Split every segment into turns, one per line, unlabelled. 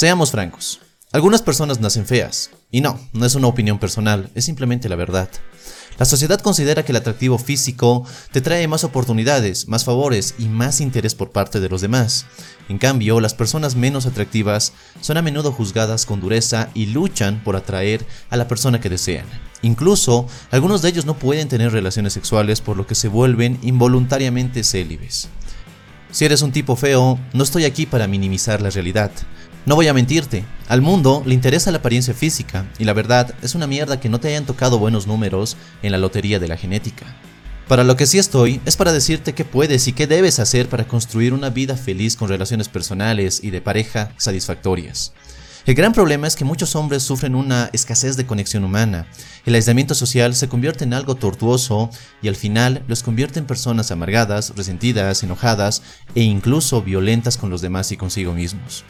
Seamos francos, algunas personas nacen feas, y no, no es una opinión personal, es simplemente la verdad. La sociedad considera que el atractivo físico te trae más oportunidades, más favores y más interés por parte de los demás. En cambio, las personas menos atractivas son a menudo juzgadas con dureza y luchan por atraer a la persona que desean. Incluso, algunos de ellos no pueden tener relaciones sexuales por lo que se vuelven involuntariamente célibes. Si eres un tipo feo, no estoy aquí para minimizar la realidad. No voy a mentirte, al mundo le interesa la apariencia física y la verdad es una mierda que no te hayan tocado buenos números en la lotería de la genética. Para lo que sí estoy es para decirte qué puedes y qué debes hacer para construir una vida feliz con relaciones personales y de pareja satisfactorias. El gran problema es que muchos hombres sufren una escasez de conexión humana. El aislamiento social se convierte en algo tortuoso y al final los convierte en personas amargadas, resentidas, enojadas e incluso violentas con los demás y consigo mismos.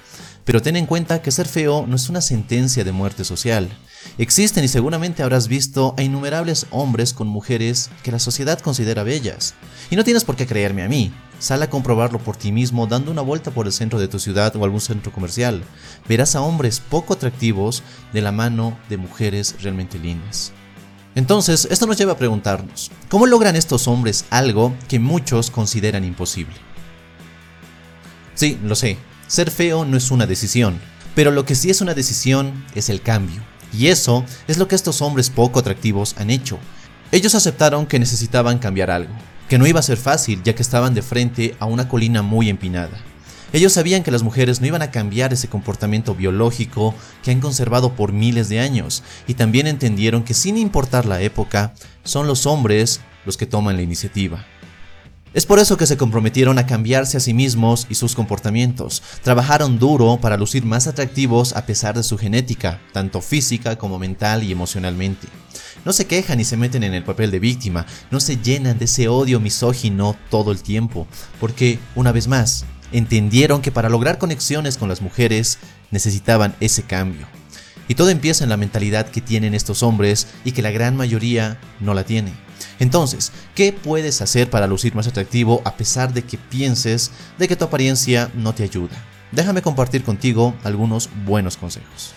Pero ten en cuenta que ser feo no es una sentencia de muerte social. Existen y seguramente habrás visto a innumerables hombres con mujeres que la sociedad considera bellas. Y no tienes por qué creerme a mí. Sal a comprobarlo por ti mismo dando una vuelta por el centro de tu ciudad o algún centro comercial. Verás a hombres poco atractivos de la mano de mujeres realmente lindas. Entonces, esto nos lleva a preguntarnos, ¿cómo logran estos hombres algo que muchos consideran imposible? Sí, lo sé, ser feo no es una decisión, pero lo que sí es una decisión es el cambio. Y eso es lo que estos hombres poco atractivos han hecho. Ellos aceptaron que necesitaban cambiar algo, que no iba a ser fácil ya que estaban de frente a una colina muy empinada. Ellos sabían que las mujeres no iban a cambiar ese comportamiento biológico que han conservado por miles de años y también entendieron que sin importar la época, son los hombres los que toman la iniciativa. Es por eso que se comprometieron a cambiarse a sí mismos y sus comportamientos. Trabajaron duro para lucir más atractivos a pesar de su genética, tanto física como mental y emocionalmente. No se quejan ni se meten en el papel de víctima, no se llenan de ese odio misógino todo el tiempo, porque, una vez más, entendieron que para lograr conexiones con las mujeres necesitaban ese cambio. Y todo empieza en la mentalidad que tienen estos hombres y que la gran mayoría no la tiene. Entonces, ¿qué puedes hacer para lucir más atractivo a pesar de que pienses de que tu apariencia no te ayuda? Déjame compartir contigo algunos buenos consejos.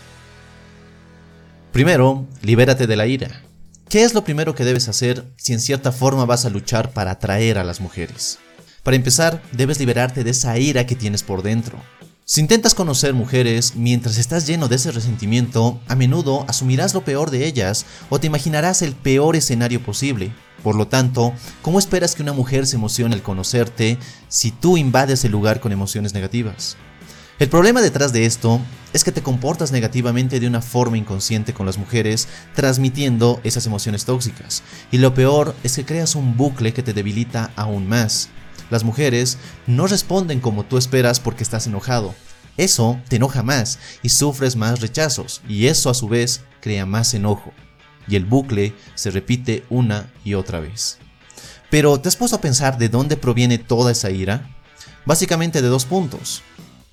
Primero, libérate de la ira. ¿Qué es lo primero que debes hacer si en cierta forma vas a luchar para atraer a las mujeres? Para empezar, debes liberarte de esa ira que tienes por dentro. Si intentas conocer mujeres mientras estás lleno de ese resentimiento, a menudo asumirás lo peor de ellas o te imaginarás el peor escenario posible. Por lo tanto, ¿cómo esperas que una mujer se emocione al conocerte si tú invades el lugar con emociones negativas? El problema detrás de esto es que te comportas negativamente de una forma inconsciente con las mujeres, transmitiendo esas emociones tóxicas. Y lo peor es que creas un bucle que te debilita aún más. Las mujeres no responden como tú esperas porque estás enojado. Eso te enoja más y sufres más rechazos y eso a su vez crea más enojo. Y el bucle se repite una y otra vez. Pero ¿te has puesto a pensar de dónde proviene toda esa ira? Básicamente de dos puntos.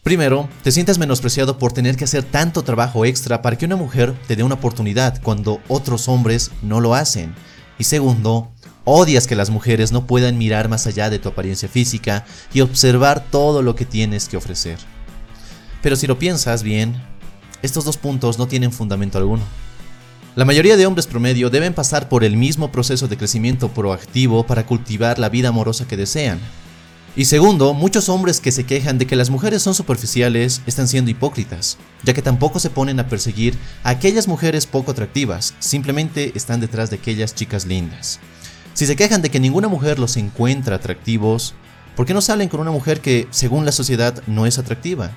Primero, te sientes menospreciado por tener que hacer tanto trabajo extra para que una mujer te dé una oportunidad cuando otros hombres no lo hacen. Y segundo, Odias que las mujeres no puedan mirar más allá de tu apariencia física y observar todo lo que tienes que ofrecer. Pero si lo piensas bien, estos dos puntos no tienen fundamento alguno. La mayoría de hombres promedio deben pasar por el mismo proceso de crecimiento proactivo para cultivar la vida amorosa que desean. Y segundo, muchos hombres que se quejan de que las mujeres son superficiales están siendo hipócritas, ya que tampoco se ponen a perseguir a aquellas mujeres poco atractivas, simplemente están detrás de aquellas chicas lindas. Si se quejan de que ninguna mujer los encuentra atractivos, ¿por qué no salen con una mujer que, según la sociedad, no es atractiva?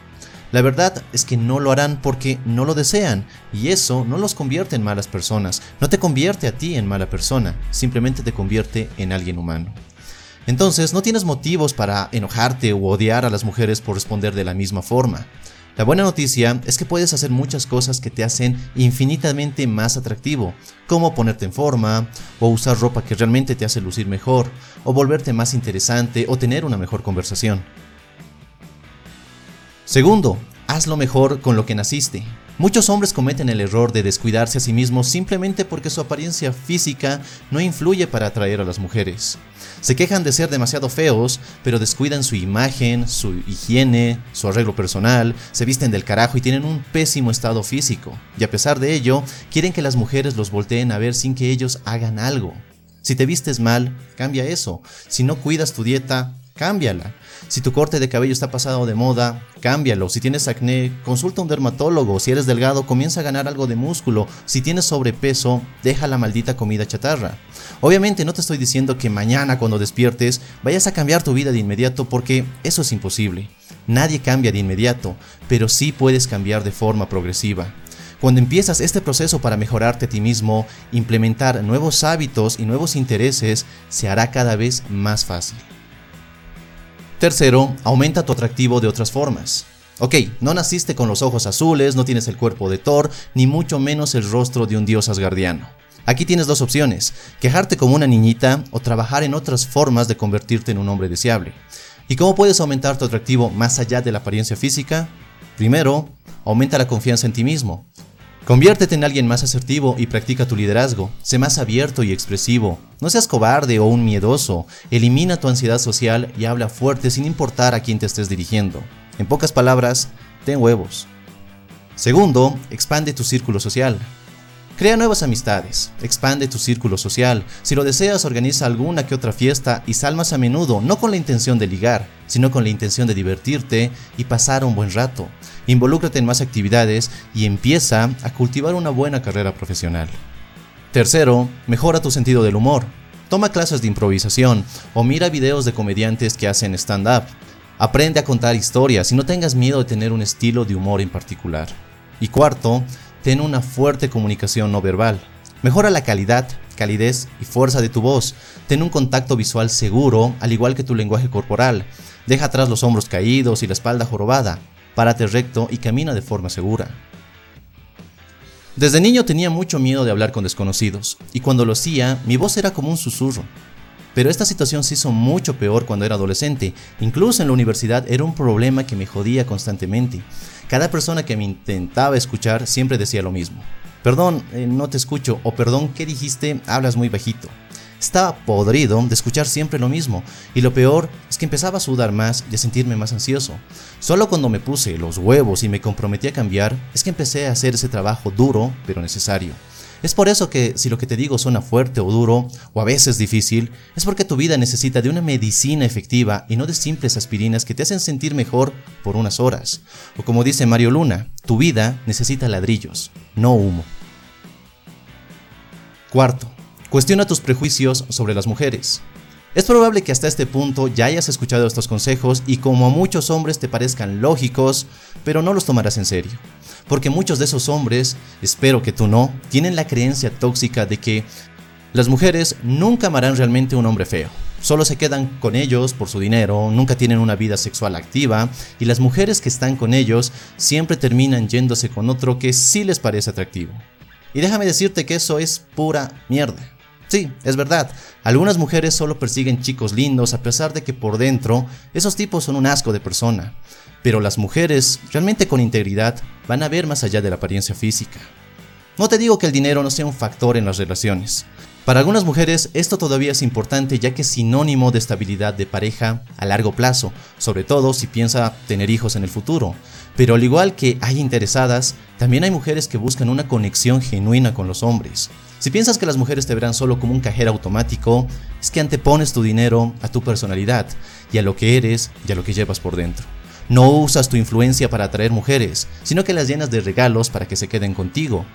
La verdad es que no lo harán porque no lo desean y eso no los convierte en malas personas, no te convierte a ti en mala persona, simplemente te convierte en alguien humano. Entonces no tienes motivos para enojarte o odiar a las mujeres por responder de la misma forma. La buena noticia es que puedes hacer muchas cosas que te hacen infinitamente más atractivo, como ponerte en forma, o usar ropa que realmente te hace lucir mejor, o volverte más interesante o tener una mejor conversación. Segundo, haz lo mejor con lo que naciste. Muchos hombres cometen el error de descuidarse a sí mismos simplemente porque su apariencia física no influye para atraer a las mujeres. Se quejan de ser demasiado feos, pero descuidan su imagen, su higiene, su arreglo personal, se visten del carajo y tienen un pésimo estado físico. Y a pesar de ello, quieren que las mujeres los volteen a ver sin que ellos hagan algo. Si te vistes mal, cambia eso. Si no cuidas tu dieta, cámbiala. Si tu corte de cabello está pasado de moda, cámbialo. Si tienes acné, consulta a un dermatólogo. Si eres delgado, comienza a ganar algo de músculo. Si tienes sobrepeso, deja la maldita comida chatarra. Obviamente no te estoy diciendo que mañana cuando despiertes vayas a cambiar tu vida de inmediato porque eso es imposible. Nadie cambia de inmediato, pero sí puedes cambiar de forma progresiva. Cuando empiezas este proceso para mejorarte a ti mismo, implementar nuevos hábitos y nuevos intereses, se hará cada vez más fácil. Tercero, aumenta tu atractivo de otras formas. Ok, no naciste con los ojos azules, no tienes el cuerpo de Thor, ni mucho menos el rostro de un dios asgardiano. Aquí tienes dos opciones, quejarte como una niñita o trabajar en otras formas de convertirte en un hombre deseable. ¿Y cómo puedes aumentar tu atractivo más allá de la apariencia física? Primero, aumenta la confianza en ti mismo. Conviértete en alguien más asertivo y practica tu liderazgo. Sé más abierto y expresivo. No seas cobarde o un miedoso. Elimina tu ansiedad social y habla fuerte sin importar a quién te estés dirigiendo. En pocas palabras, ten huevos. Segundo, expande tu círculo social. Crea nuevas amistades, expande tu círculo social. Si lo deseas, organiza alguna que otra fiesta y sal más a menudo, no con la intención de ligar, sino con la intención de divertirte y pasar un buen rato. Involúcrate en más actividades y empieza a cultivar una buena carrera profesional. Tercero, mejora tu sentido del humor. Toma clases de improvisación o mira videos de comediantes que hacen stand-up. Aprende a contar historias y no tengas miedo de tener un estilo de humor en particular. Y cuarto, ten una fuerte comunicación no verbal. Mejora la calidad, calidez y fuerza de tu voz. Ten un contacto visual seguro, al igual que tu lenguaje corporal. Deja atrás los hombros caídos y la espalda jorobada. Párate recto y camina de forma segura. Desde niño tenía mucho miedo de hablar con desconocidos, y cuando lo hacía, mi voz era como un susurro. Pero esta situación se hizo mucho peor cuando era adolescente. Incluso en la universidad era un problema que me jodía constantemente. Cada persona que me intentaba escuchar siempre decía lo mismo. Perdón, eh, no te escucho, o perdón, ¿qué dijiste? Hablas muy bajito. Estaba podrido de escuchar siempre lo mismo, y lo peor es que empezaba a sudar más y a sentirme más ansioso. Solo cuando me puse los huevos y me comprometí a cambiar, es que empecé a hacer ese trabajo duro, pero necesario. Es por eso que si lo que te digo suena fuerte o duro, o a veces difícil, es porque tu vida necesita de una medicina efectiva y no de simples aspirinas que te hacen sentir mejor por unas horas. O como dice Mario Luna, tu vida necesita ladrillos, no humo. Cuarto, cuestiona tus prejuicios sobre las mujeres. Es probable que hasta este punto ya hayas escuchado estos consejos y como a muchos hombres te parezcan lógicos, pero no los tomarás en serio. Porque muchos de esos hombres, espero que tú no, tienen la creencia tóxica de que las mujeres nunca amarán realmente un hombre feo. Solo se quedan con ellos por su dinero, nunca tienen una vida sexual activa y las mujeres que están con ellos siempre terminan yéndose con otro que sí les parece atractivo. Y déjame decirte que eso es pura mierda. Sí, es verdad, algunas mujeres solo persiguen chicos lindos a pesar de que por dentro esos tipos son un asco de persona. Pero las mujeres, realmente con integridad, van a ver más allá de la apariencia física. No te digo que el dinero no sea un factor en las relaciones. Para algunas mujeres esto todavía es importante ya que es sinónimo de estabilidad de pareja a largo plazo, sobre todo si piensa tener hijos en el futuro. Pero al igual que hay interesadas, también hay mujeres que buscan una conexión genuina con los hombres. Si piensas que las mujeres te verán solo como un cajero automático, es que antepones tu dinero a tu personalidad y a lo que eres y a lo que llevas por dentro. No usas tu influencia para atraer mujeres, sino que las llenas de regalos para que se queden contigo.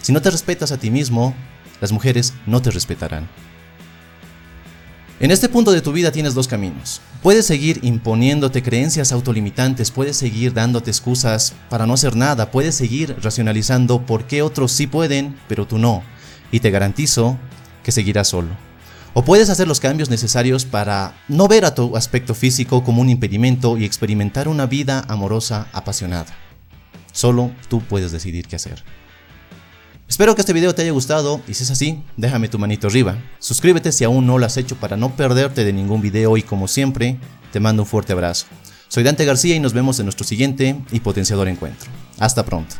Si no te respetas a ti mismo, las mujeres no te respetarán. En este punto de tu vida tienes dos caminos. Puedes seguir imponiéndote creencias autolimitantes, puedes seguir dándote excusas para no hacer nada, puedes seguir racionalizando por qué otros sí pueden, pero tú no. Y te garantizo que seguirás solo. O puedes hacer los cambios necesarios para no ver a tu aspecto físico como un impedimento y experimentar una vida amorosa apasionada. Solo tú puedes decidir qué hacer. Espero que este video te haya gustado y si es así, déjame tu manito arriba. Suscríbete si aún no lo has hecho para no perderte de ningún video y como siempre, te mando un fuerte abrazo. Soy Dante García y nos vemos en nuestro siguiente y potenciador encuentro. Hasta pronto.